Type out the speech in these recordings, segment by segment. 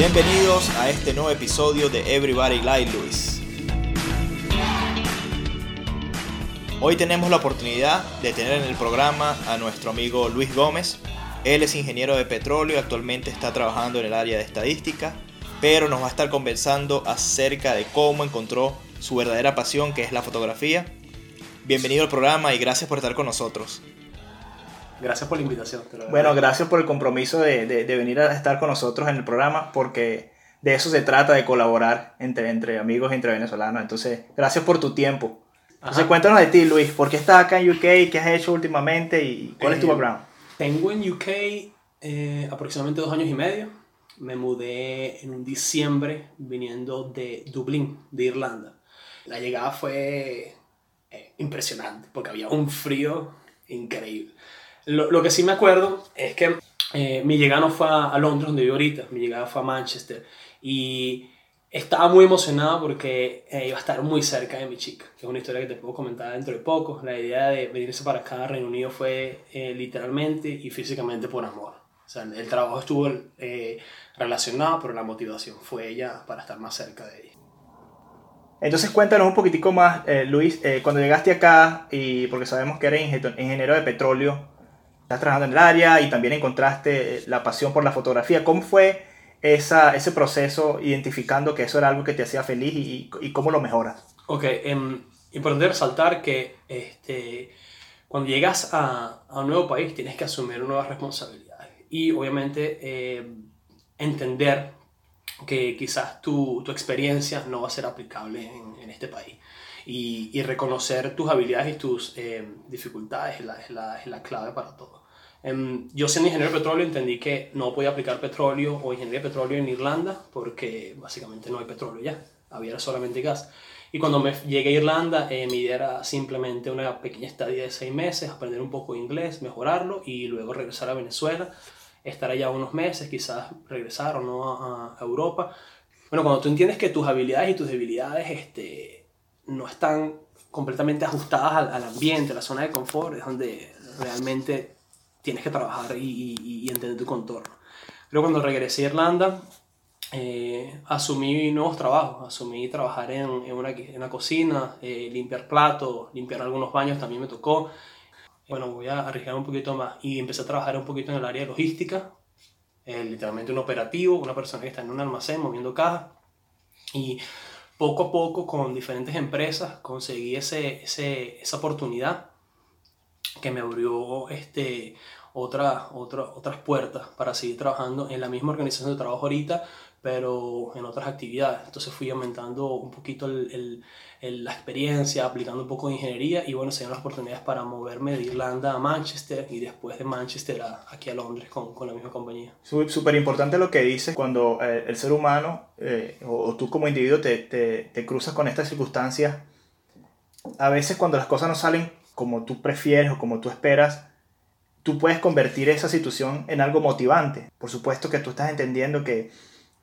Bienvenidos a este nuevo episodio de Everybody Like Luis. Hoy tenemos la oportunidad de tener en el programa a nuestro amigo Luis Gómez. Él es ingeniero de petróleo y actualmente está trabajando en el área de estadística, pero nos va a estar conversando acerca de cómo encontró su verdadera pasión que es la fotografía. Bienvenido al programa y gracias por estar con nosotros. Gracias por la invitación. Bueno, gracias por el compromiso de, de, venir a estar con nosotros en el programa, porque de eso se trata, de colaborar entre, entre amigos, entre venezolanos. Entonces, gracias por tu tiempo. Entonces, cuéntanos de ti, Luis. ¿Por qué estás acá en UK? ¿Qué has hecho últimamente? ¿Y cuál es tu eh, background? Tengo en UK eh, aproximadamente dos años y medio. Me mudé en un diciembre viniendo de Dublín, de Irlanda. La llegada fue eh, impresionante porque había un frío increíble. Lo, lo, que sí me acuerdo es que eh, mi llegada no fue a, Londres, donde vivo ahorita, mi llegada fue a Manchester. Y estaba muy emocionado porque eh, iba a estar muy cerca de mi chica, que es una historia que te puedo comentar dentro de poco. La idea de venirse para acá a Reino Unido fue eh, literalmente y físicamente por amor. O sea, el trabajo estuvo relacionado, pero la motivación fue ella para estar más cerca de ella. Entonces cuéntanos un poquitico más, Luis, cuando llegaste acá, y porque sabemos que eres ingeniero de petróleo, estás trabajando en el área y también encontraste eh, la pasión por la fotografía. ¿Cómo fue esa, ese proceso identificando que eso era algo que te hacía feliz y, y cómo lo mejoras? Ok, um, importante resaltar que este, cuando llegas a, a, un nuevo país tienes que asumir nuevas responsabilidades y obviamente eh, entender que quizás tu, tu, experiencia no va a ser aplicable en, en este país. Y, y, reconocer tus habilidades y tus eh, dificultades es la, es, la, es la clave para todo. Em, yo siendo ingeniero de petróleo entendí que no podía aplicar petróleo o ingeniería de petróleo en Irlanda porque básicamente no hay petróleo ya, había solamente gas. Y cuando me llegué a Irlanda, eh, mi idea era simplemente una pequeña estadía de seis meses, aprender un poco de inglés, mejorarlo y luego regresar a Venezuela, estar allá unos meses, quizás regresar o no a, Europa. Bueno, cuando tú entiendes que tus habilidades y tus debilidades este, no están completamente ajustadas al, al ambiente, a la zona de confort, es donde realmente tienes que trabajar y, y, entender tu contorno. Luego cuando regresé a Irlanda, eh, asumí nuevos trabajos, asumí trabajar en, en, una, cocina, eh, limpiar platos, limpiar algunos baños también me tocó. Bueno, voy a arriesgar un poquito más. Y empecé a trabajar un poquito en el área de logística, eh, literalmente un operativo, una persona que está en un almacén moviendo cajas. Y poco a poco con diferentes empresas conseguí ese, esa oportunidad que me abrió este, otra, otra, otras puertas para seguir trabajando en la misma organización de trabajo ahorita, pero en otras actividades. Entonces fui aumentando un poquito el, la experiencia, aplicando un poco de ingeniería y bueno, se dieron las oportunidades para moverme de Irlanda a Manchester y después de Manchester a, aquí a Londres con, con la misma compañía. Súper importante lo que dices cuando eh, el ser humano eh, o, o, tú como individuo te, te, te cruzas con estas circunstancias. A veces cuando las cosas no salen como tú prefieres o como tú esperas, tú puedes convertir esa situación en algo motivante. Por supuesto que tú estás entendiendo que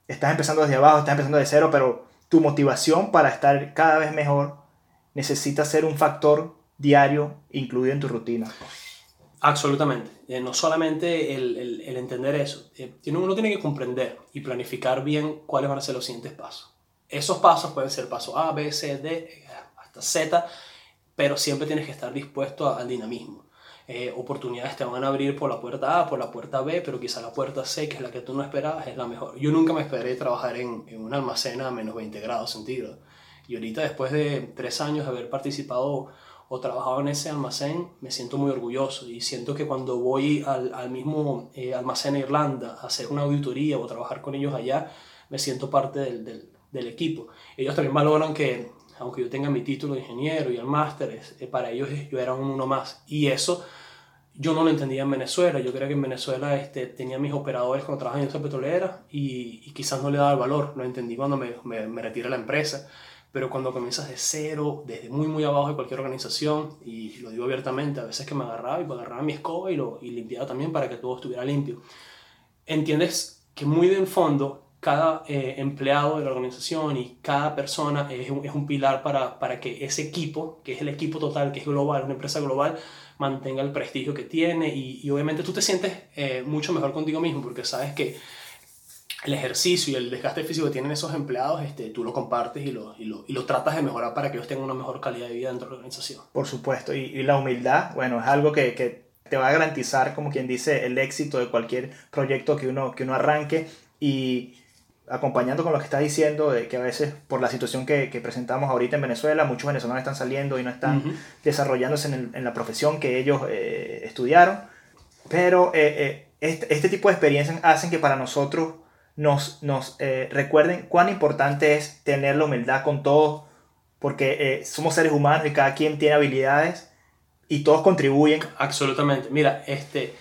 estás empezando desde abajo, estás empezando de cero, pero tu motivación para estar cada vez mejor necesita ser un factor diario incluido en tu rutina. Absolutamente. Eh, no solamente el, entender eso. Eh, uno tiene que comprender y planificar bien cuáles van a ser los siguientes pasos. Esos pasos pueden ser paso A, B, C, D, hasta Z pero siempre tienes que estar dispuesto al dinamismo. Eh, oportunidades te van a abrir por la puerta A, por la puerta B, pero quizá la puerta C, que es la que tú no esperabas, es la mejor. Yo nunca me esperé trabajar en, en un almacén a menos 20 grados centígrados. Y ahorita, después de tres años de haber participado o trabajado en ese almacén, me siento muy orgulloso y siento que cuando voy al, al mismo eh, almacén en Irlanda a hacer una auditoría o trabajar con ellos allá, me siento parte del, del, del equipo. Ellos también valoran que aunque yo tenga mi título de ingeniero y el máster, eh, para ellos yo era uno más. Y eso yo no lo entendía en Venezuela. Yo creo que en Venezuela este, tenía mis operadores cuando trabajaba en esta petrolera y, quizás no le daba el valor. Lo entendí cuando me, me, me retiré de la empresa. Pero cuando comienzas de cero, desde muy, muy abajo de cualquier organización, y lo digo abiertamente, a veces que me agarraba y me agarraba mi escoba y, lo, y limpiaba también para que todo estuviera limpio. Entiendes que muy de en fondo cada eh, empleado de la organización y cada persona es un, es un pilar para, para, que ese equipo, que es el equipo total, que es global, una empresa global, mantenga el prestigio que tiene y, y obviamente tú te sientes eh, mucho mejor contigo mismo porque sabes que el ejercicio y el desgaste físico que tienen esos empleados, este, tú lo compartes y lo, y, lo, y lo tratas de mejorar para que ellos tengan una mejor calidad de vida dentro de la organización. Por supuesto, y, y la humildad, bueno, es algo que, que, te va a garantizar, como quien dice, el éxito de cualquier proyecto que uno, que uno arranque y acompañando con lo que estás diciendo, de que a veces por la situación que, que presentamos ahorita en Venezuela, muchos venezolanos están saliendo y no están desarrollándose en, en, la profesión que ellos eh, estudiaron, pero eh, eh, este, este, tipo de experiencias hacen que para nosotros nos, nos recuerden cuán importante es tener la humildad con todos, porque somos seres humanos y cada quien tiene habilidades y todos contribuyen. Absolutamente. Mira, este,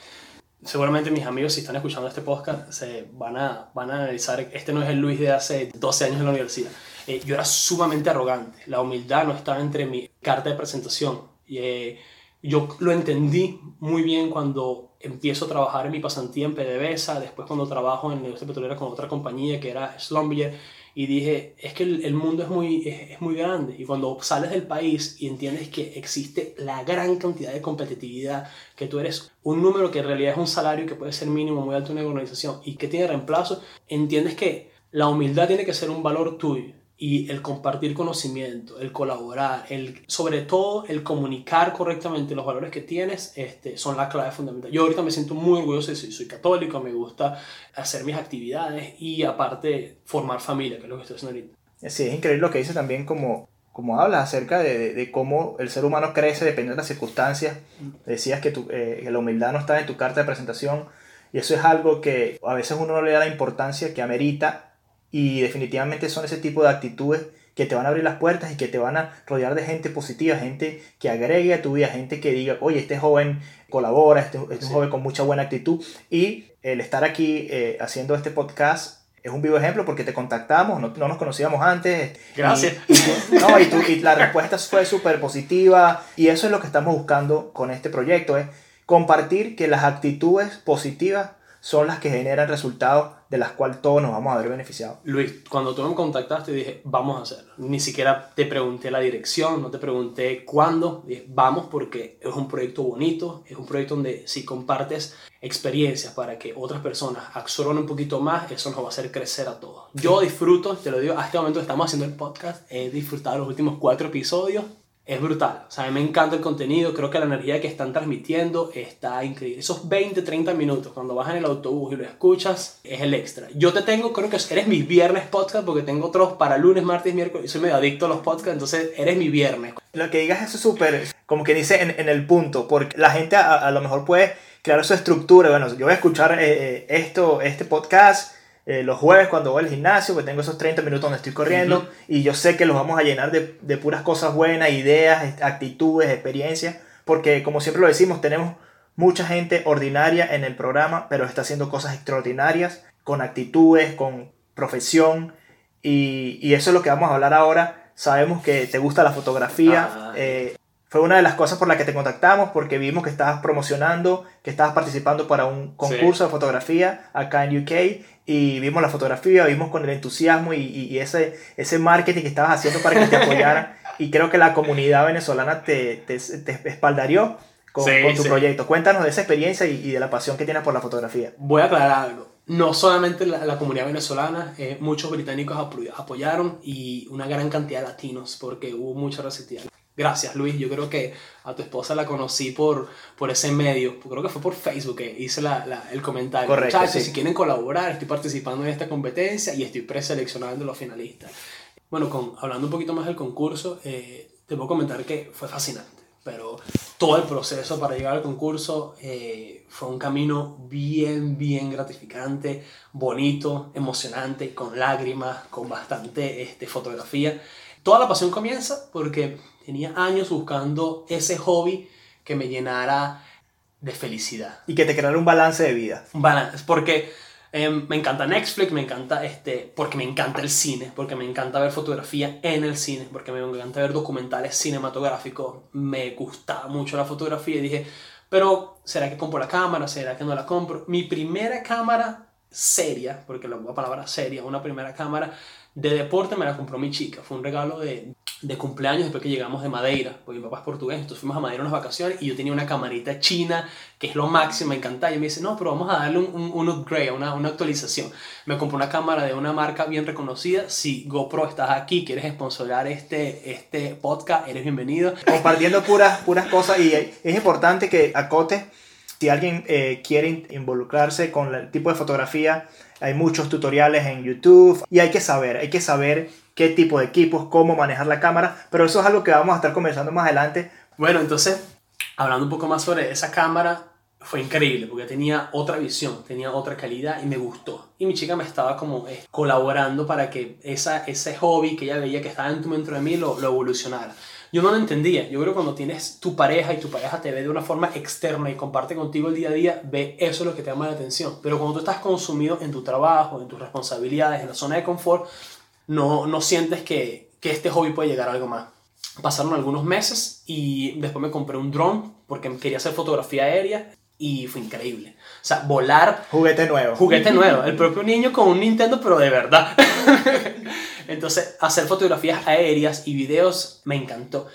seguramente mis amigos si están escuchando este podcast se van a, van a analizar, este no es el Luis de hace 12 años en la universidad. Eh, yo era sumamente arrogante, la humildad no estaba entre mi carta de presentación. Y, eh, yo lo entendí muy bien cuando empiezo a trabajar en mi pasantía en PDVSA, después cuando trabajo en la industria petrolera con otra compañía que era Schlumberger, y dije, es que el, mundo es muy, es, muy grande, y cuando sales del país y entiendes que existe la gran cantidad de competitividad, que tú eres un número que en realidad es un salario que puede ser mínimo, muy alto en una organización, y que tiene reemplazo, entiendes que la humildad tiene que ser un valor tuyo y el compartir conocimiento, el colaborar, el, sobre todo el comunicar correctamente los valores que tienes, este, son la clave fundamental. Yo ahorita me siento muy orgulloso de soy, soy católico, me gusta hacer mis actividades y aparte formar familia, que es lo que estoy haciendo ahorita. Sí, es increíble lo que dice también como, como hablas acerca de, de, de cómo el ser humano crece dependiendo de las circunstancias. Decías que, tu, eh, que la humildad no está en tu carta de presentación y eso es algo que a veces uno no le da la importancia que amerita y definitivamente son ese tipo de actitudes que te van a abrir las puertas y que te van a rodear de gente positiva, gente que agregue a tu vida, gente que diga, oye, este joven colabora, este, este sí. joven con mucha buena actitud. Y el estar aquí eh, haciendo este podcast es un vivo ejemplo porque te contactamos, no, no nos conocíamos antes. Gracias. Y, y, no, y la respuesta fue súper positiva y eso es lo que estamos buscando con este proyecto, es compartir que las actitudes positivas son las que generan resultados de las cuales todos nos vamos a ver beneficiados. Luis, cuando tú me contactaste dije, vamos a hacerlo. Ni siquiera te pregunté la dirección, no te pregunté cuándo. Dije, vamos porque es un proyecto bonito, es un proyecto donde si compartes experiencias para que otras personas absorban un poquito más, eso nos va a hacer crecer a todos. Yo disfruto, te lo digo, a este momento que estamos haciendo el podcast, he disfrutado los últimos cuatro episodios es brutal. O sea, a mí me encanta el contenido, creo que la energía que están transmitiendo está increíble. Esos 20, 30 minutos cuando vas en el autobús y lo escuchas, es el extra. Yo te tengo, creo que eres mi viernes podcast porque tengo otros para lunes, martes, miércoles. Soy medio adicto a los podcasts, entonces eres mi viernes. Lo que digas es súper, como que dice en, en, el punto, porque la gente a, a, lo mejor puede crear su estructura. Bueno, yo voy a escuchar eh, esto, este podcast eh, los jueves cuando voy al gimnasio, que tengo esos 30 minutos donde estoy corriendo uh -huh. y yo sé que los vamos a llenar de, de, puras cosas buenas, ideas, actitudes, experiencias, porque como siempre lo decimos, tenemos mucha gente ordinaria en el programa, pero está haciendo cosas extraordinarias, con actitudes, con profesión, y, y eso es lo que vamos a hablar ahora. Sabemos que te gusta la fotografía. Ah, eh, fue una de las cosas por las que te contactamos porque vimos que estabas promocionando, que estabas participando para un concurso sí. de fotografía acá en UK y vimos la fotografía, vimos con el entusiasmo y, y, ese, ese marketing que estabas haciendo para que te apoyaran y creo que la comunidad venezolana te, te, te espaldarió con, sí, con tu sí. proyecto. Cuéntanos de esa experiencia y, y, de la pasión que tienes por la fotografía. Voy a aclarar algo. No solamente la, la comunidad venezolana, eh, muchos británicos apoyaron y una gran cantidad de latinos porque hubo mucha receptividad. Gracias, Luis. Yo creo que a tu esposa la conocí por, por ese medio. Creo que fue por Facebook que hice la, la, el comentario. Correcto, Muchachos, sí. si quieren colaborar, estoy participando en esta competencia y estoy preseleccionando los finalistas. Bueno, con, hablando un poquito más del concurso, eh, te puedo comentar que fue fascinante. Pero todo el proceso para llegar al concurso eh, fue un camino bien, bien gratificante, bonito, emocionante, con lágrimas, con bastante este, fotografía. Toda la pasión comienza porque tenía años buscando ese hobby que me llenara de felicidad. Y que te creara un balance de vida. Un balance, porque eh, me encanta Netflix, me encanta este, porque me encanta el cine, porque me encanta ver fotografía en el cine, porque me encanta ver documentales cinematográficos, me gustaba mucho la fotografía y dije, pero ¿será que compro la cámara? ¿Será que no la compro? Mi primera cámara seria, porque la palabra seria, una primera cámara de deporte me la compró mi chica, fue un regalo de de cumpleaños después que llegamos de Madeira, porque mi papá es portugués, entonces fuimos a Madeira unas vacaciones y yo tenía una camarita china, que es lo máximo, me encantaba, y me dice, no, pero vamos a darle un, un, upgrade, una, una, actualización. Me compré una cámara de una marca bien reconocida, si GoPro estás aquí, quieres sponsorar este, este podcast, eres bienvenido. Compartiendo puras, puras cosas y es importante que acote, si alguien eh, quiere involucrarse con el tipo de fotografía, hay muchos tutoriales en YouTube y hay que saber, hay que saber qué tipo de equipos, cómo manejar la cámara, pero eso es algo que vamos a estar conversando más adelante. Bueno, entonces, hablando un poco más sobre esa cámara, fue increíble porque tenía otra visión, tenía otra calidad y me gustó. Y mi chica me estaba como eh, colaborando para que esa, ese hobby que ella veía que estaba dentro de mí lo, lo evolucionara. Yo no lo entendía. Yo creo que cuando tienes tu pareja y tu pareja te ve de una forma externa y comparte contigo el día a día, ve eso es lo que te llama la atención. Pero cuando tú estás consumido en tu trabajo, en tus responsabilidades, en la zona de confort, no, no sientes que, que este hobby puede llegar a algo más. Pasaron algunos meses y después me compré un drone porque quería hacer fotografía aérea y fue increíble. O sea, volar. Juguete nuevo. Juguete nuevo. El propio niño con un Nintendo, pero de verdad. Entonces, hacer fotografías aéreas y videos me encantó.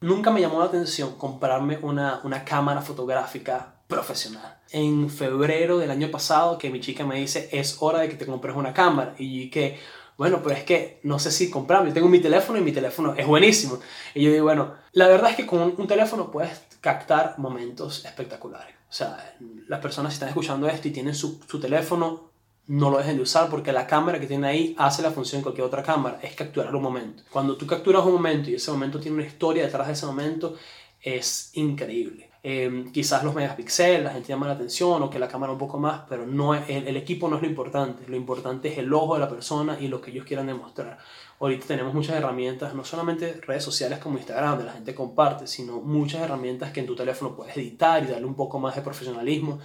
Nunca me llamó la atención comprarme una, una cámara fotográfica profesional. En febrero del año pasado, que mi chica me dice, es hora de que te compres una cámara. Y que bueno, pero es que no sé si comprarme. Yo tengo mi teléfono y mi teléfono es buenísimo. Y yo digo, bueno, la verdad es que con un teléfono puedes captar momentos espectaculares. O sea, las personas que están escuchando esto y tienen su, su teléfono, no lo dejen de usar porque la cámara que tiene ahí hace la función de cualquier otra cámara, es capturar un momento. Cuando tú capturas un momento y ese momento tiene una historia detrás de ese momento, es increíble. Em, quizás los megapíxeles, la gente llama la atención o que la cámara un poco más, pero no el, equipo no es lo importante, lo importante es el ojo de la persona y lo que ellos quieran demostrar. Ahorita tenemos muchas herramientas, no solamente redes sociales como Instagram, donde la gente comparte, sino muchas herramientas que en tu teléfono puedes editar y darle un poco más de profesionalismo.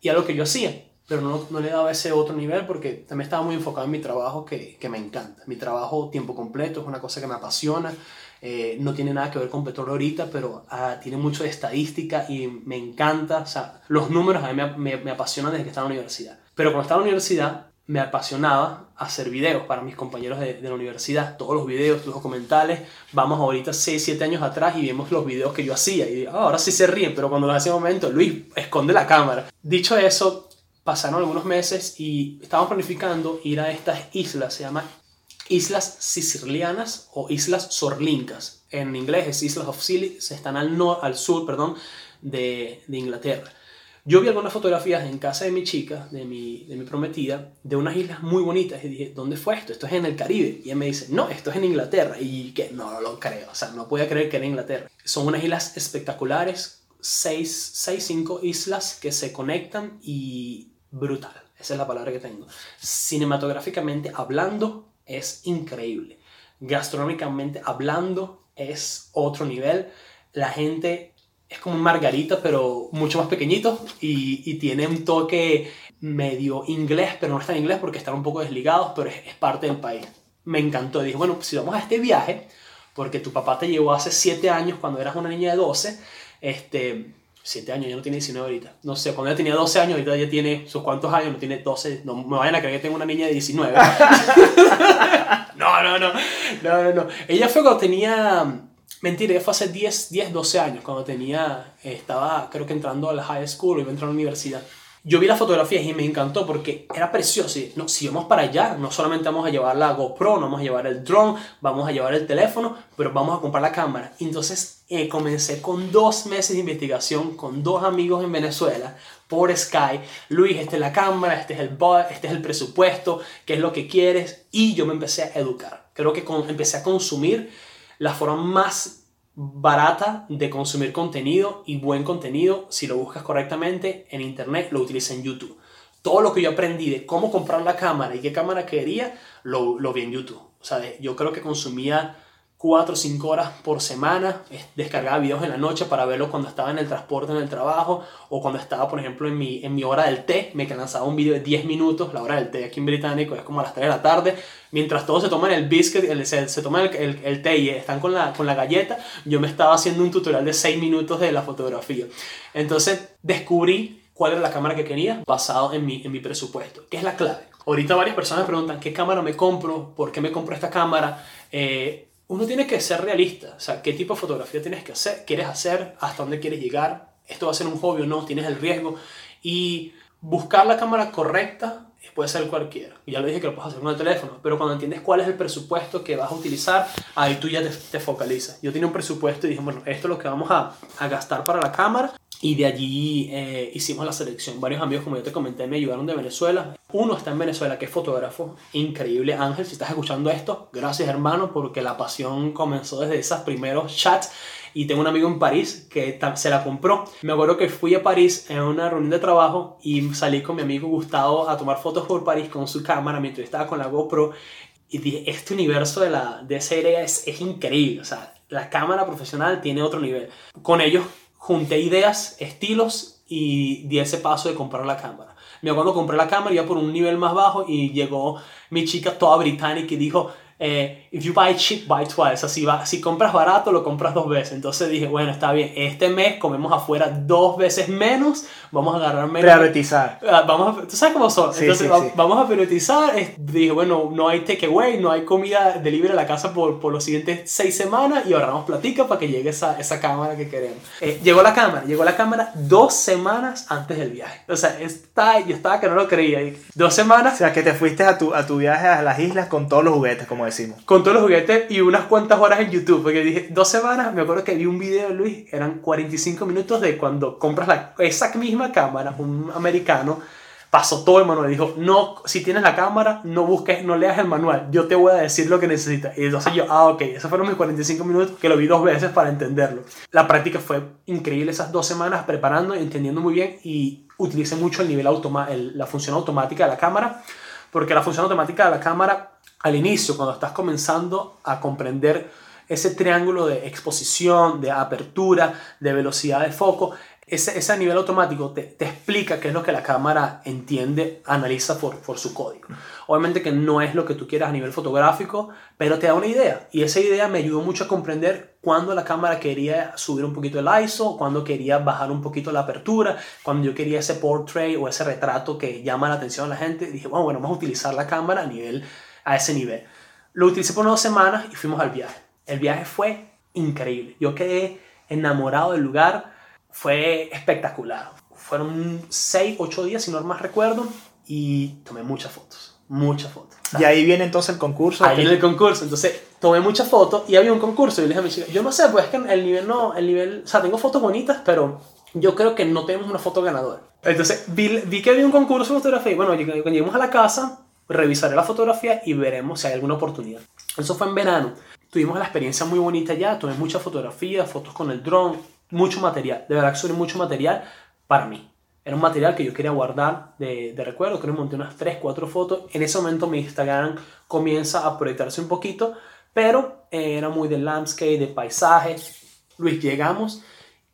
Y algo que yo hacía, pero no, no le daba ese otro nivel porque también estaba muy enfocado en mi trabajo que, que me encanta. Mi trabajo tiempo completo es una cosa que me apasiona eh, no tiene nada que ver con petróleo ahorita, pero ah, tiene mucho de estadística y me encanta. O sea, los números a mí me, me, apasionan desde que estaba en la universidad. Pero cuando estaba en la universidad, me apasionaba hacer videos para mis compañeros de, de, la universidad, todos los videos, los documentales, vamos ahorita 6, 7 años atrás y vemos los videos que yo hacía y oh, ahora sí se ríen, pero cuando lo hace un momento, Luis, esconde la cámara. Dicho eso, pasaron algunos meses y estábamos planificando ir a estas islas, se llama Islas Sicilianas o Islas Sorlincas. En inglés es Islas of Scilly, están al, al sur perdón, de, de, Inglaterra. Yo vi algunas fotografías en casa de mi chica, de mi, de mi prometida, de unas islas muy bonitas y dije, ¿dónde fue esto? Esto es en el Caribe. Y él me dice, no, esto es en Inglaterra. Y que no, no lo creo, o sea, no podía creer que era Inglaterra. Son unas islas espectaculares, seis, seis, cinco islas que se conectan y brutal. Esa es la palabra que tengo. Cinematográficamente hablando, es increíble. Gastronómicamente hablando, es otro nivel. La gente es como un margarita, pero mucho más pequeñito y, tiene un toque medio inglés, pero no está en inglés porque están un poco desligados, pero es, es parte del país. Me encantó. Dije, bueno, pues si vamos a este viaje, porque tu papá te llevó hace 7 años cuando eras una niña de 12, este, 7 años, ya no tiene 19 ahorita. No sé, cuando ella tenía 12 años, ahorita ya tiene sus cuantos años, no tiene 12. No me vayan a creer que tengo una niña de 19. no, no, no, no, no, no. Ella fue cuando tenía, mentira, ella fue hace 10, 10, 12 años, cuando tenía, estaba creo que entrando a la high school iba a entrar a la universidad. Yo vi las fotografías y me encantó porque era precioso. Y, no, si vamos para allá, no solamente vamos a llevar la GoPro, no vamos a llevar el drone, vamos a llevar el teléfono, pero vamos a comprar la cámara. Entonces eh, comencé con dos meses de investigación con dos amigos en Venezuela por Sky. Luis, esta es la cámara, este es el este es el presupuesto, qué es lo que quieres. Y yo me empecé a educar. Creo que con, empecé a consumir la forma más barata de consumir contenido y buen contenido, si lo buscas correctamente en internet, lo utiliza en YouTube. Todo lo que yo aprendí de cómo comprar la cámara y qué cámara quería, lo, lo vi en YouTube. O sea, yo creo que consumía 4 o 5 horas por semana, descargaba videos en la noche para verlo cuando estaba en el transporte, en el trabajo, o cuando estaba, por ejemplo, en mi, en mi hora del té, me lanzaba un video de 10 minutos, la hora del té aquí en británico es como a las 3 de la tarde, mientras todos se toman el biscuit, el, se, se, toman el, el, el, té y están con la, con la galleta, yo me estaba haciendo un tutorial de 6 minutos de la fotografía. Entonces descubrí cuál era la cámara que quería basado en mi, en mi presupuesto, que es la clave. Ahorita varias personas me preguntan, ¿qué cámara me compro? ¿Por qué me compro esta cámara? Eh, uno tiene que ser realista. O sea, ¿qué tipo de fotografía tienes que hacer? ¿Quieres hacer? ¿Hasta dónde quieres llegar? ¿Esto va a ser un hobby o no? ¿Tienes el riesgo? Y buscar la cámara correcta puede ser cualquiera. Ya lo dije que lo puedes hacer con el teléfono, pero cuando entiendes cuál es el presupuesto que vas a utilizar, ahí tú ya te, te focalizas. Yo tenía un presupuesto y dije, bueno, esto es lo que vamos a, a gastar para la cámara. Y de allí eh, hicimos la selección. Varios amigos, como yo te comenté, me ayudaron de Venezuela. Uno está en Venezuela, que es fotógrafo, increíble. Ángel, si estás escuchando esto, gracias hermano, porque la pasión comenzó desde esos primeros chats y tengo un amigo en París que se la compró. Me acuerdo que fui a París en una reunión de trabajo y salí con mi amigo Gustavo a tomar fotos por París con su cámara mientras estaba con la GoPro y dije, este universo de, la, de esa área es, es increíble, o sea, la cámara profesional tiene otro nivel. Con ellos junté ideas, estilos y di ese paso de comprar la cámara. Me acuerdo compré la cámara ya por un nivel más bajo y llegó mi chica toda británica y dijo, eh, if you buy cheap, buy twice. Así va, si compras barato, lo compras dos veces. Entonces dije, bueno, está bien, este mes comemos afuera dos veces menos, vamos a agarrar menos. Priorizar. Ah, vamos a, ¿Tú sabes cómo son? Entonces vamos a priorizar. Dije, bueno, no hay takeaway, no hay comida delivery a la casa por, por los siguientes seis semanas y ahorramos platica para que llegue esa, esa cámara que queremos. Eh, llegó la cámara, llegó la cámara dos semanas antes del viaje. O sea, está, yo estaba que no lo creía. Dos semanas. O sea, que te fuiste a tu, a tu viaje a las islas con todos los juguetes, como decimos. Con todos los juguetes y unas cuantas horas en YouTube. Porque dije, dos semanas, me acuerdo que vi un video de Luis, eran 45 minutos de cuando compras la, esa misma cámara, un americano, pasó todo el manual. Dijo, no, si tienes la cámara, no busques, no leas el manual, yo te voy a decir lo que necesitas. Y entonces yo, ah, ok, esos fueron mis 45 minutos que lo vi dos veces para entenderlo. La práctica fue increíble esas dos semanas preparando y entendiendo muy bien y utilicé mucho el nivel automa la función automática de la cámara, porque la función automática de la cámara al inicio, cuando estás comenzando a comprender ese triángulo de exposición, de apertura, de velocidad de foco, ese, ese nivel automático te, te, explica qué es lo que la cámara entiende, analiza por, por su código. Obviamente que no es lo que tú quieras a nivel fotográfico, pero te da una idea. Y esa idea me ayudó mucho a comprender cuándo la cámara quería subir un poquito el ISO, cuándo quería bajar un poquito la apertura, cuando yo quería ese portrait o ese retrato que llama la atención a la gente. Dije, bueno, bueno vamos a utilizar la cámara a nivel a ese nivel. Lo utilicé por unas semanas y fuimos al viaje. El viaje fue increíble. Yo quedé enamorado del lugar. Fue espectacular. Fueron 6, 8 días, si no más recuerdo, y tomé muchas fotos. Muchas fotos. Y ahí viene entonces el concurso. Ahí viene el concurso. Entonces tomé muchas fotos y había un concurso. Y le dije a mi chica, yo no sé, pues es que el nivel no, el nivel, o sea, tengo fotos bonitas, pero yo creo que no tenemos una foto ganadora. Entonces vi, vi que había un concurso de fotografía y bueno, cuando llegamos a la casa, revisaré la fotografía y veremos si hay alguna oportunidad. Eso fue en verano. Tuvimos la experiencia muy bonita ya, tomé muchas fotografías, fotos con el dron, mucho material. De verdad que son mucho material para mí. Era un material que yo quería guardar de, recuerdo, creo que monté unas 3, 4 fotos. En ese momento mi Instagram comienza a proyectarse un poquito, pero eh, era muy de landscape, de paisaje. Luis, llegamos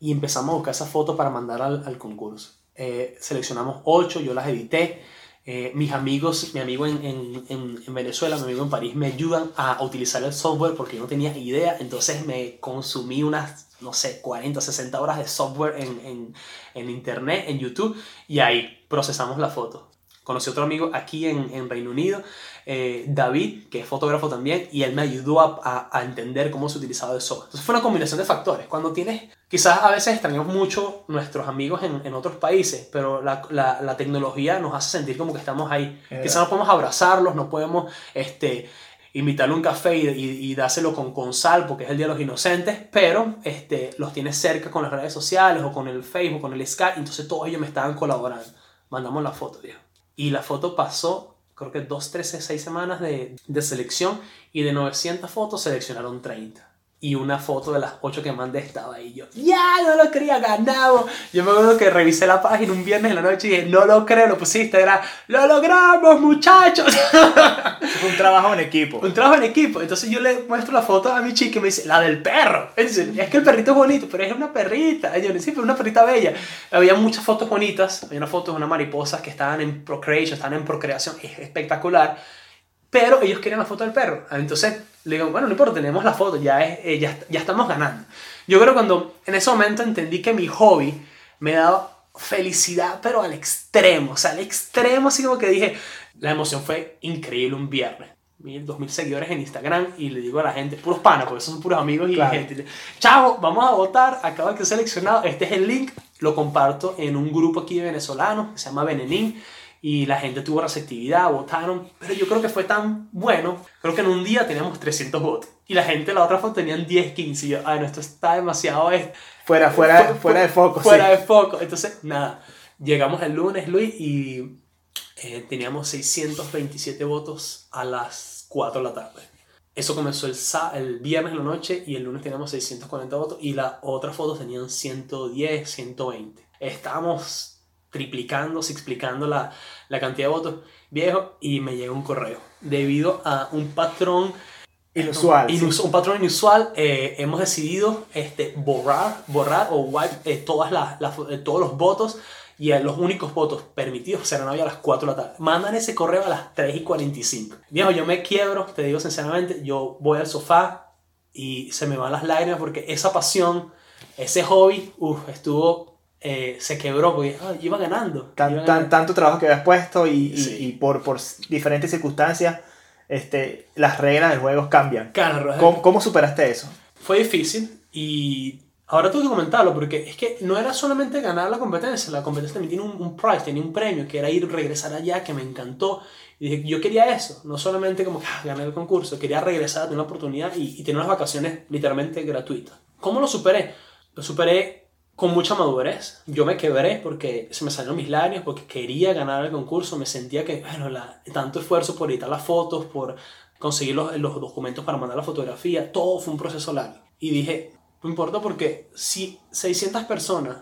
y empezamos a buscar esas fotos para mandar al, al concurso. Eh, seleccionamos 8, yo las edité eh, mis amigos, mi amigo en, en, en, Venezuela, mi amigo en París, me ayudan a utilizar el software porque yo no tenía idea. Entonces me consumí unas, no sé, 40, 60 horas de software en, en internet, en YouTube, y ahí procesamos la foto. Conocí otro amigo aquí en, Reino Unido, eh, David, que es fotógrafo también, y él me ayudó a, a, entender cómo se utilizaba el software. Entonces fue una combinación de factores. Cuando tienes, quizás a veces extrañamos mucho nuestros amigos en, en otros países, pero la, la, la, tecnología nos hace sentir como que estamos ahí. quizás no podemos abrazarlos, no podemos este, invitarle un café y, y, dárselo con, con, sal porque es el Día de los Inocentes, pero este, los tienes cerca con las redes sociales o con el Facebook, con el Skype, entonces todos ellos me estaban colaborando. Mandamos la foto. Y la foto pasó, creo que dos, tres, seis semanas de, de selección y de 900 fotos seleccionaron 30 y una foto de las ocho que mandé estaba ahí. Yo, ya, no lo quería ganado. Yo me acuerdo que revisé la página un viernes en la noche y dije, no lo creo, lo pusiste, era, lo logramos, muchachos. Fue un trabajo en equipo. Un trabajo en equipo. Entonces yo le muestro la foto a mi chica y me dice, la del perro. Es, es que el perrito es bonito, pero es una perrita. Y yo le sí, pero una perrita bella. Había muchas fotos bonitas. Había una foto de unas mariposas que estaban en procreation, estaban en procreación. Es espectacular. Pero ellos querían la foto del perro. Entonces le digo, bueno, no importa, tenemos la foto, ya, es, eh, ya, ya estamos ganando. Yo creo que cuando en ese momento entendí que mi hobby me daba felicidad, pero al extremo, o sea, al extremo, así como que dije, la emoción fue increíble un viernes. mil, dos mil seguidores en Instagram y le digo a la gente, puros panas, porque esos son puros amigos y Claro. gente. Chavo, vamos a votar, acabo de ser seleccionado, este es el link, lo comparto en un grupo aquí de venezolanos que se llama Benenín y la gente tuvo receptividad, votaron, pero yo creo que fue tan bueno, creo que en un día teníamos 300 votos y la gente la otra foto tenían 10, 15 y yo, ay no, esto está demasiado... Fuera, fuera, fu- fuera de foco, Fuera sí. de foco. Entonces, nada. Llegamos el lunes, Luis, y eh, teníamos 627 votos a las 4 de la tarde. Eso comenzó el, el viernes en la noche y el lunes teníamos 640 votos y las otras fotos tenían 110, 120. Estábamos triplicando, explicando la, la cantidad de votos viejo y me llega un correo. Debido a un patrón Inusual. sí. Inus- un patrón inusual, eh, hemos decidido este, borrar, borrar o wipe eh, todas las, las- eh, todos los votos y los únicos votos permitidos serán hoy a las 4 de la tarde. Mandan ese correo a las 3 y 45. Viejo, yo me quiebro, te digo sinceramente, yo voy al sofá y se me van las lágrimas porque esa pasión, ese hobby, uf, estuvo, eh, se quebró porque ah, iba ganando. Tan- iba tan- tanto trabajo que habías puesto y, y- Sí. y por, por diferentes circunstancias, este, las reglas del juego cambian. Claro, ¿Cómo, cómo superaste eso? fue difícil y ahora tengo que comentarlo porque es que no era solamente ganar la competencia, la competencia también tiene un, un prize, tenía un premio que era ir, regresar allá, que me encantó. Y dije, yo quería eso, no solamente como que ah, ganar el concurso, quería regresar, tener una oportunidad y, y tener unas vacaciones literalmente gratuitas. ¿Cómo lo superé? Lo superé con mucha madurez. Yo me quebré porque se me salieron mis lágrimas, porque quería ganar el concurso, me sentía que, bueno, la, tanto esfuerzo por editar las fotos, por conseguir los, los documentos para mandar la fotografía, todo fue un proceso largo. Y dije, no importa porque si 600 personas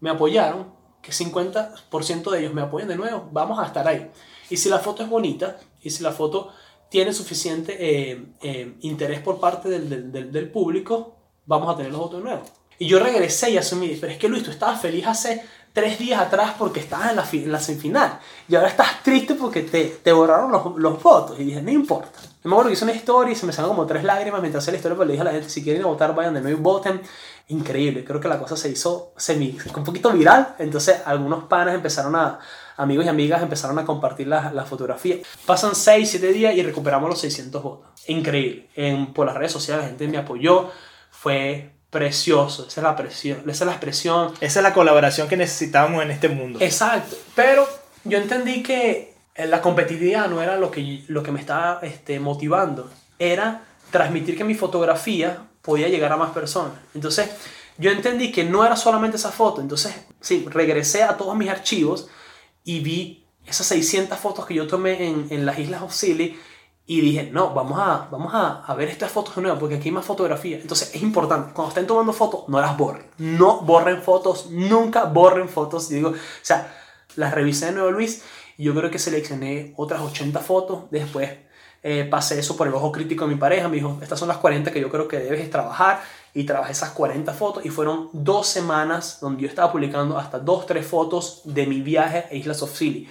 me apoyaron, que 50% de ellos me apoyan de nuevo, vamos a estar ahí. Y si la foto es bonita, y si la foto tiene suficiente eh, eh, interés por parte del, del- del público, vamos a tener los votos de nuevo. Y yo regresé y asumí, pero es que Luis, tú estabas feliz hace tres días atrás porque estabas en la, en la semifinal. Y ahora estás triste porque te, te borraron los, los votos. Y dije, no importa. Me acuerdo que hice una historia y se me salieron como tres lágrimas mientras hacía la historia, pero le dije a la gente, si quieren votar, vayan de y voten. Increíble. Creo que la cosa se hizo semi, un poquito viral. Entonces algunos panas empezaron a, amigos y amigas empezaron a compartir las la fotografías. Pasan 6, 7 días y recuperamos los 600 votos. Increíble. En, por las redes sociales la gente me apoyó. Fue precioso. Esa es la presión. Esa es la expresión. Esa es la colaboración que necesitamos en este mundo. Exacto. Pero yo entendí que la competitividad no era lo que, lo que me estaba este, motivando. Era transmitir que mi fotografía podía llegar a más personas. Entonces, yo entendí que no era solamente esa foto. Entonces, sí, regresé a todos mis archivos y vi esas 600 fotos que yo tomé en, en las Islas Auxili y dije, no, vamos a, vamos a, a ver estas fotos de nuevo porque aquí hay más fotografías. Entonces es importante, cuando estén tomando fotos, no las borren. No borren fotos, nunca borren fotos. Y digo, o sea, las revisé de nuevo, Luis, y yo creo que seleccioné otras 80 fotos. Después eh, pasé eso por el ojo crítico de mi pareja. Me dijo, estas son las 40 que yo creo que debes trabajar. Y trabajé esas 40 fotos y fueron dos semanas donde yo estaba publicando hasta dos, tres fotos de mi viaje a Islas of Scilly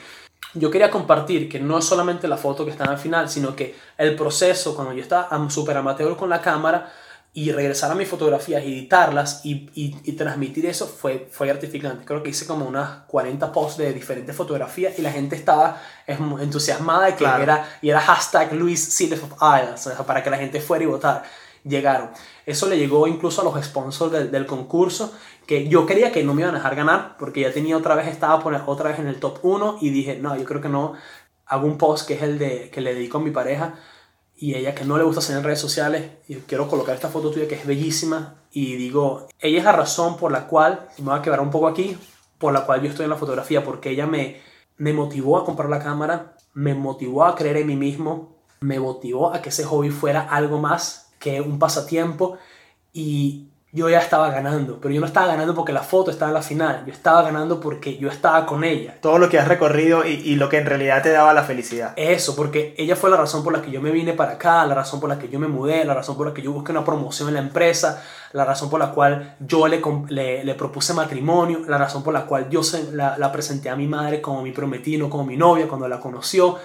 yo quería compartir que no es solamente la foto que está al final, sino que el proceso, cuando yo estaba súper amateur con la cámara y regresar a mis fotografías, editarlas y, y, y transmitir eso fue, fue gratificante. Creo que hice como unas 40 posts de diferentes fotografías y la gente estaba es- entusiasmada de que Claro. era, y era hashtag Luis Siles of Islands, o sea, para que la gente fuera y votara. Llegaron. Eso le llegó incluso a los sponsors del, del concurso, que yo creía que no me iban a dejar ganar, porque ya tenía otra vez, estaba por- otra vez en el top 1 y dije, no, yo creo que no. Hago un post que es el de que le dedico a mi pareja y ella que no le gusta salir en redes sociales y quiero colocar esta foto tuya que es bellísima y digo, ella es la razón por la cual, me voy a quedar un poco aquí, por la cual yo estoy en la fotografía, porque ella me, me motivó a comprar la cámara, me motivó a creer en mí mismo, me motivó a que ese hobby fuera algo más que un pasatiempo y yo ya estaba ganando, pero yo no estaba ganando porque la foto estaba en la final, yo estaba ganando porque yo estaba con ella. Todo lo que has recorrido y, y lo que en realidad te daba la felicidad. Eso, porque ella fue la razón por la que yo me vine para acá, la razón por la que yo me mudé, la razón por la que yo busqué una promoción en la empresa, la razón por la cual yo le, com- le, le propuse matrimonio, la razón por la cual yo se, la, la presenté a mi madre como mi prometida, no como mi novia cuando la conoció.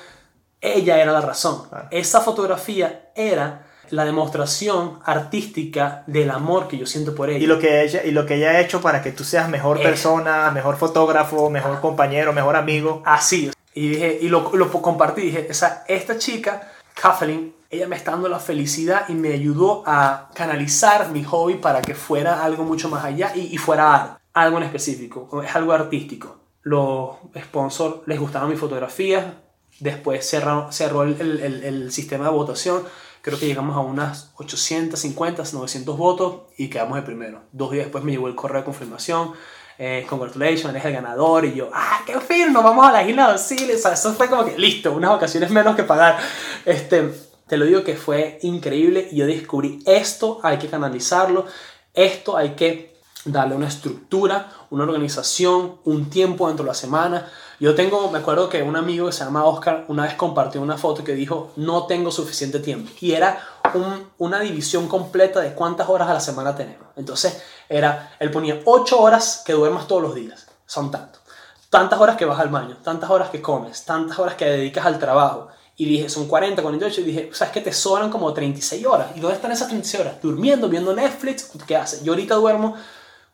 Ella era la razón. Claro. Esa fotografía era la demostración artística del amor que yo siento por ella. Y lo, que ella, y lo que ella ha hecho para que tú seas mejor Eh. persona, mejor fotógrafo, mejor Ah. compañero, mejor amigo. así. Y dije, y lo, lo compartí, dije, esa, esta chica Kathleen, ella me está dando la felicidad y me ayudó a canalizar mi hobby para que fuera algo mucho más allá y, y fuera algo en específico, es algo artístico. Los sponsors les gustaba mi fotografía, después cerró, cerró el, el, el, sistema de votación, creo que llegamos a unas 850, 900 votos y quedamos de primero. Dos días después me llegó el correo de confirmación, eh, congratulations, eres el ganador, y yo, ah, qué fin, nos vamos a la isla de Chile, o eso fue como que, listo, unas vacaciones menos que pagar. Este, te lo digo que fue increíble y yo descubrí esto, hay que canalizarlo, esto hay que darle una estructura, una organización, un tiempo dentro de la semana. Yo tengo, me acuerdo que un amigo que se llama Oscar una vez compartió una foto que dijo, no tengo suficiente tiempo. Y era una división completa de cuántas horas a la semana tenemos. Entonces, era, él ponía 8 horas que duermas todos los días. Son tantos. Tantas horas que vas al baño, tantas horas que comes, tantas horas que dedicas al trabajo y dije, son 40, 48. Y dije, ¿sabes que Te sobran como 36 horas. ¿Y dónde están esas 36 horas? Durmiendo, viendo Netflix. ¿Qué haces? Yo ahorita duermo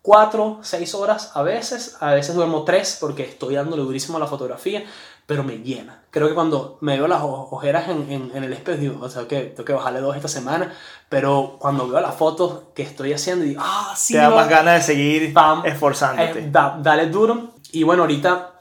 4, 6 horas a veces. A veces duermo 3 porque estoy dándole durísimo a la fotografía. Pero me llena. Creo que cuando me veo las ojeras en, en, en el espejo, digo, o sea, que tengo que bajarle dos esta semana. Pero cuando veo las fotos que estoy haciendo, digo, ah, sí. Te da más ganas de seguir esforzándote. Eh, dale duro. Y bueno, ahorita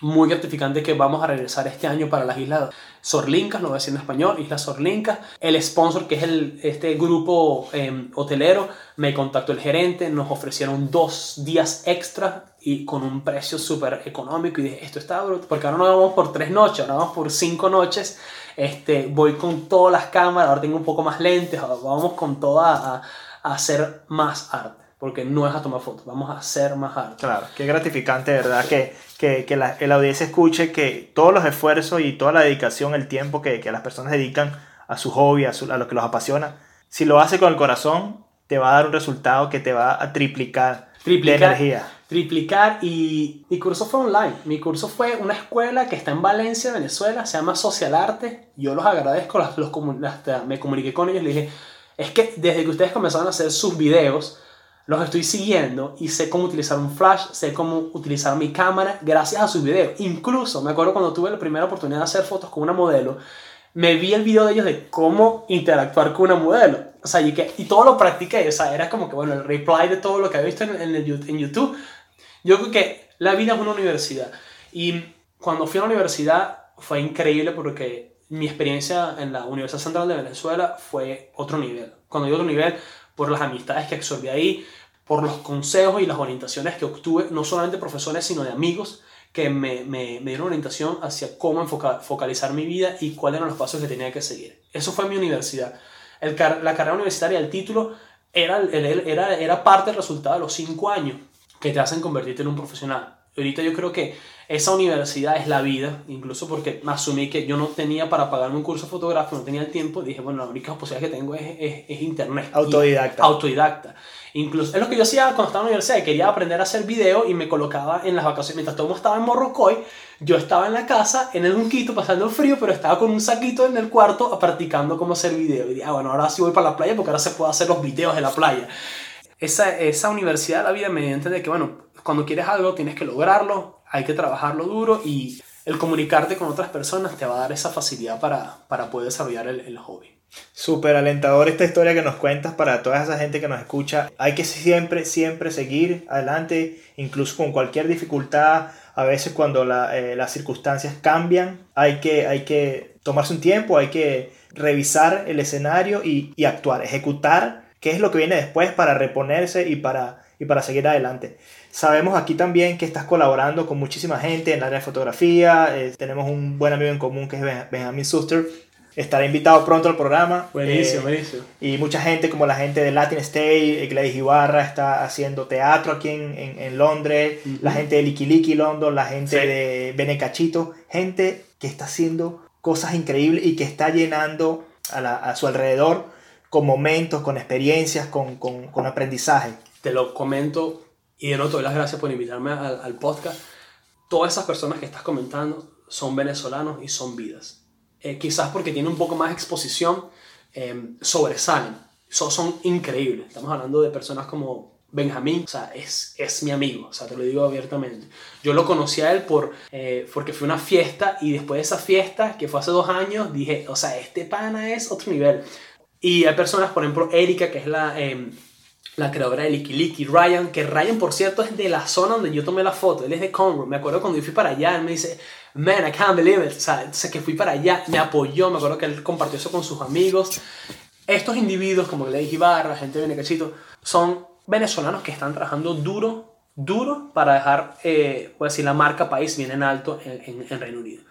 muy gratificante que vamos a regresar este año para las islas Sorlincas, lo voy a decir en español, Islas Sorlincas. El sponsor, que es el, este grupo em, hotelero, me contactó el gerente, nos ofrecieron dos días extra y con un precio súper económico y dije, esto está bruto, porque ahora no vamos por tres noches, ahora vamos por cinco noches. Este, voy con todas las cámaras, ahora tengo un poco más lentes, vamos con toda a, a hacer más arte porque no es a tomar fotos, vamos a hacer más arte. Claro, qué gratificante, ¿verdad? Que, que, que la, la, audiencia escuche que todos los esfuerzos y toda la dedicación, el tiempo que, que las personas dedican a su hobby, a, a, lo que los apasiona, si lo hace con el corazón, te va a dar un resultado que te va a triplicar, triplicar energía. Triplicar y mi curso fue online. Mi curso fue una escuela que está en Valencia, Venezuela, se llama Social Arte. Yo los agradezco, los, los, me comuniqué con ellos y les dije, es que desde que ustedes comenzaron a hacer sus videos, los estoy siguiendo y sé cómo utilizar un flash, sé cómo utilizar mi cámara gracias a sus videos. Incluso me acuerdo cuando tuve la primera oportunidad de hacer fotos con una modelo, me vi el video de ellos de cómo interactuar con una modelo. O sea, y, que, y todo lo practiqué. O sea, era como que, bueno, el reply de todo lo que había visto en, en, en YouTube. Yo creo que la vida es una universidad. Y cuando fui a la universidad fue increíble porque mi experiencia en la Universidad Central de Venezuela fue otro nivel. Cuando digo otro nivel, por las amistades que absorbí ahí, por los consejos y las orientaciones que obtuve, no solamente profesores, sino de amigos que me, me, me dieron orientación hacia cómo enfocar, focalizar mi vida y cuáles eran los pasos que tenía que seguir. Eso fue mi universidad. El, la carrera universitaria, el título, era, era, era parte del resultado de los cinco años que te hacen convertirte en un profesional. Ahorita yo creo que esa universidad es la vida, incluso porque asumí que yo no tenía para pagarme un curso fotográfico, no tenía el tiempo, dije, bueno, la única posibilidad que tengo es, es, es internet. Autodidacta. autodidacta. Incluso es lo que yo hacía cuando estaba en la universidad, quería aprender a hacer video y me colocaba en las vacaciones, mientras todo el mundo estaba en Morrocoy, yo estaba en la casa, en el junquito, pasando frío, pero estaba con un saquito en el cuarto practicando cómo hacer video. Y dije, ah, bueno, ahora sí voy para la playa porque ahora se puede hacer los videos de la playa. Esa, esa universidad de la vida me entiende que, bueno, cuando quieres algo tienes que lograrlo, hay que trabajarlo duro y el comunicarte con otras personas te va a dar esa facilidad para, para poder desarrollar el, el hobby. Súper alentador esta historia que nos cuentas para toda esa gente que nos escucha. Hay que siempre, siempre seguir adelante, incluso con cualquier dificultad. A veces cuando la, eh, las circunstancias cambian, hay que, hay que tomarse un tiempo, hay que revisar el escenario y, y actuar, ejecutar qué es lo que viene después para reponerse y para, y para seguir adelante. Sabemos aquí también que estás colaborando con muchísima gente en el área de fotografía. Eh, tenemos un buen amigo en común que es Benjamin Suster. Estará invitado pronto al programa. Buenísimo, eh, buenísimo. Y mucha gente, como la gente de Latin State, Gladys Ibarra está haciendo teatro aquí en, en, en Londres, uh -huh. la gente de Likiliki London, la gente sí. de Benecachito, gente que está haciendo cosas increíbles y que está llenando a, la, a su alrededor con momentos, con experiencias, con, con, con aprendizaje. Te lo comento y de nuevo, doy las gracias por invitarme al, al, podcast. Todas esas personas que estás comentando son venezolanos y son vidas. Eh, quizás porque tienen un poco más exposición, eh, sobresalen. Son, son increíbles. Estamos hablando de personas como Benjamín, o sea, es, es mi amigo, o sea, te lo digo abiertamente. Yo lo conocí a él por, eh, porque fue una fiesta y después de esa fiesta, que fue hace dos años, dije, o sea, este pana es otro nivel. Y hay personas, por ejemplo, Erika, que es la, em, la creadora de Licky Licky, Ryan, que Ryan, por cierto, es de la zona donde yo tomé la foto, él es de Conroe. Me acuerdo cuando yo fui para allá, él me dice, man, I can't believe it. O sea, que fui para allá, me apoyó, me acuerdo que él compartió eso con sus amigos. Estos individuos, como Lady Ibarra, gente de Benecachito, son venezolanos que están trabajando duro, duro para dejar, eh, voy a decir, la marca país bien en alto en, en, Reino Unido.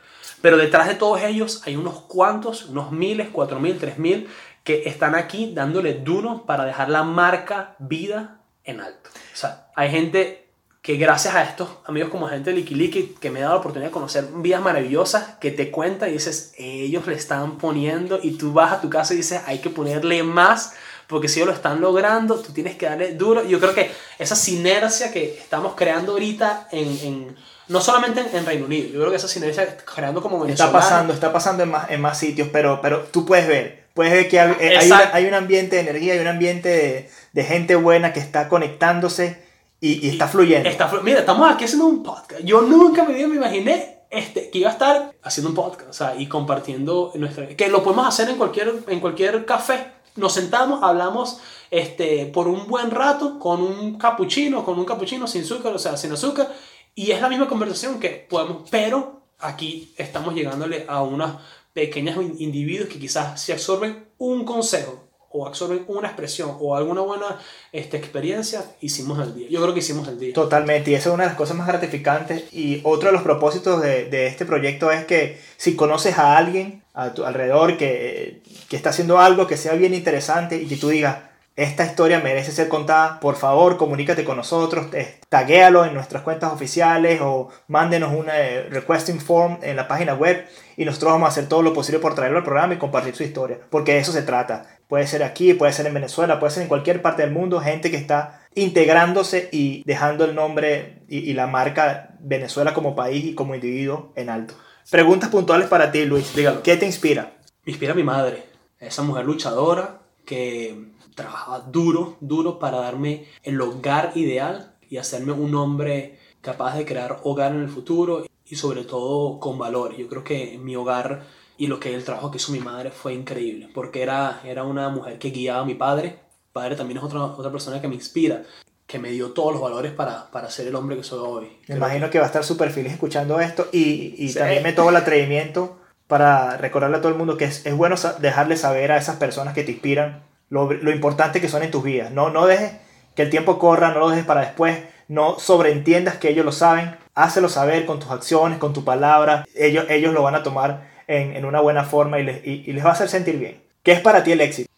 Pero detrás de todos ellos hay unos cuantos, unos miles, cuatro mil, tres mil, que están aquí dándole duro para dejar la marca vida en alto. O sea, hay gente que gracias a estos amigos como gente de Likiliki que me ha dado la oportunidad de conocer vidas maravillosas que te cuenta y dices, ellos le están poniendo y tú vas a tu casa y dices, hay que ponerle más porque si ellos lo están logrando, tú tienes que darle duro. Yo creo que esa sinergia que estamos creando ahorita en, en no solamente en, Reino Unido, yo creo que esa sinergia creando como Está pasando, está pasando en más, en más sitios, pero, pero tú puedes ver, puedes ver que hay, hay, hay un ambiente de energía, hay un ambiente de, de gente buena que está conectándose y, y está fluyendo. Está, mira, estamos aquí haciendo un podcast. Yo nunca me, me imaginé este, que iba a estar haciendo un podcast o sea, y compartiendo nuestra... Que lo podemos hacer en cualquier, en cualquier café nos sentamos, hablamos este, por un buen rato con un capuchino, con un capuchino sin azúcar, o sea, sin azúcar, y es la misma conversación que podemos, pero aquí estamos llegándole a unos pequeños individuos que quizás se absorben un consejo o absorben una expresión o alguna buena este, experiencia, hicimos el día. Yo creo que hicimos el día. Totalmente, y esa es una de las cosas más gratificantes. Y otro de los propósitos de, este proyecto es que si conoces a alguien a tu alrededor que, que está haciendo algo que sea bien interesante y que tú digas, esta historia merece ser contada, por favor comunícate con nosotros, taguéalo en nuestras cuentas oficiales o mándenos una eh, requesting form en la página web y nosotros vamos a hacer todo lo posible por traerlo al programa y compartir su historia, porque de eso se trata. Puede ser aquí, puede ser en Venezuela, puede ser en cualquier parte del mundo, gente que está integrándose y dejando el nombre y, la marca Venezuela como país y como individuo en alto. Preguntas puntuales para ti, Luis. Dígalo. ¿Qué te inspira? Me inspira mi madre, esa mujer luchadora que trabajaba duro, duro para darme el hogar ideal y hacerme un hombre capaz de crear hogar en el futuro y sobre todo con valor. Yo creo que mi hogar y lo que el trabajo que hizo mi madre fue increíble, porque era, era una mujer que guiaba a mi padre. Mi padre también es otra, otra persona que me inspira, que me dio todos los valores para, para ser el hombre que soy hoy. Me imagino que... va a estar súper feliz escuchando esto y, y también me tomo el atrevimiento para recordarle a todo el mundo que es, es bueno dejarle saber a esas personas que te inspiran lo, lo, importante que son en tus vidas. No, no dejes que el tiempo corra, no lo dejes para después, no sobreentiendas que ellos lo saben, hácelo saber con tus acciones, con tu palabra, ellos, ellos lo van a tomar en, en una buena forma y les, y, les va a hacer sentir bien. ¿Qué es para ti el éxito?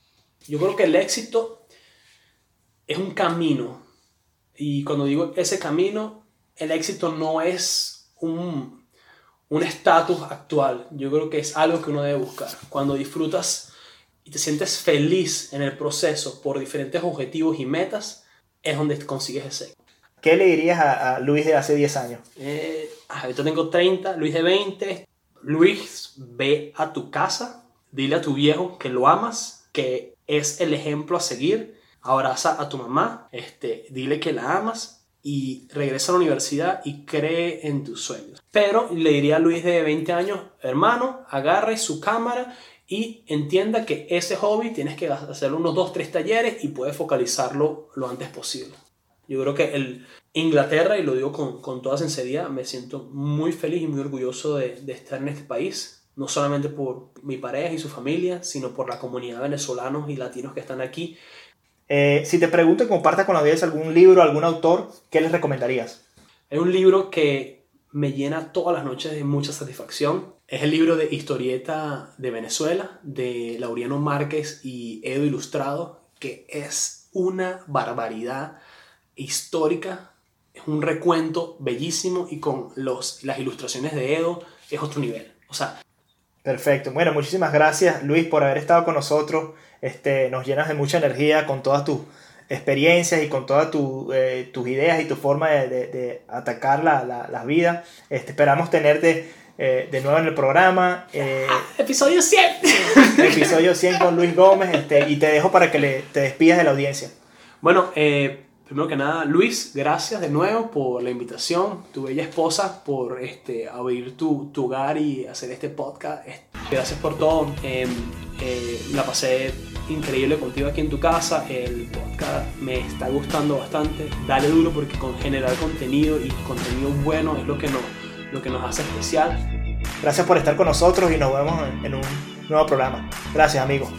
Yo creo que el éxito es un camino. Y cuando digo ese camino, el éxito no es un estatus actual. Yo creo que es algo que uno debe buscar. Cuando disfrutas y te sientes feliz en el proceso por diferentes objetivos y metas, es donde consigues ese. ¿Qué le dirías a, a Luis de hace 10 años? Eh, ahorita tengo 30, Luis de 20, Luis, ve a tu casa, dile a tu viejo que lo amas, que es el ejemplo a seguir, abraza a tu mamá, este, dile que la amas y regresa a la universidad y cree en tus sueños. Pero le diría a Luis de 20 años, hermano, agarre su cámara y entienda que ese hobby tienes que hacer unos 2, 3 talleres y puedes focalizarlo lo antes posible. Yo creo que el Inglaterra, y lo digo con, con toda sinceridad, me siento muy feliz y muy orgulloso de, de, estar en este país, no solamente por mi pareja y su familia, sino por la comunidad de venezolanos y latinos que están aquí. Eh, si te pregunto y compartas con la audiencia algún libro, algún autor, ¿qué les recomendarías? Es un libro que me llena todas las noches de mucha satisfacción. Es el libro de Historieta de Venezuela, de Laureano Márquez y Edo Ilustrado, que es una barbaridad histórica, es un recuento bellísimo y con los, las ilustraciones de Edo es otro nivel. O sea, Perfecto. Bueno, muchísimas gracias Luis por haber estado con nosotros. Este, nos llenas de mucha energía con todas tus experiencias y con todas tu, eh, tus ideas y tu forma de, de, de atacar la, la, la vida. Este, esperamos tenerte eh, de nuevo en el programa. Eh, episodio 100. episodio 100 con Luis Gómez. Este, y te dejo para que le, te despidas de la audiencia. Bueno, eh, primero que nada, Luis, gracias de nuevo por la invitación, tu bella esposa, por este, abrir tu, tu hogar y hacer este podcast. Gracias por todo. Em, eh, la pasé increíble contigo aquí en tu casa. El podcast me está gustando bastante. Dale duro porque con generar contenido y contenido bueno es lo que nos, lo que nos hace especial. Gracias por estar con nosotros y nos vemos en un nuevo programa. Gracias, amigos.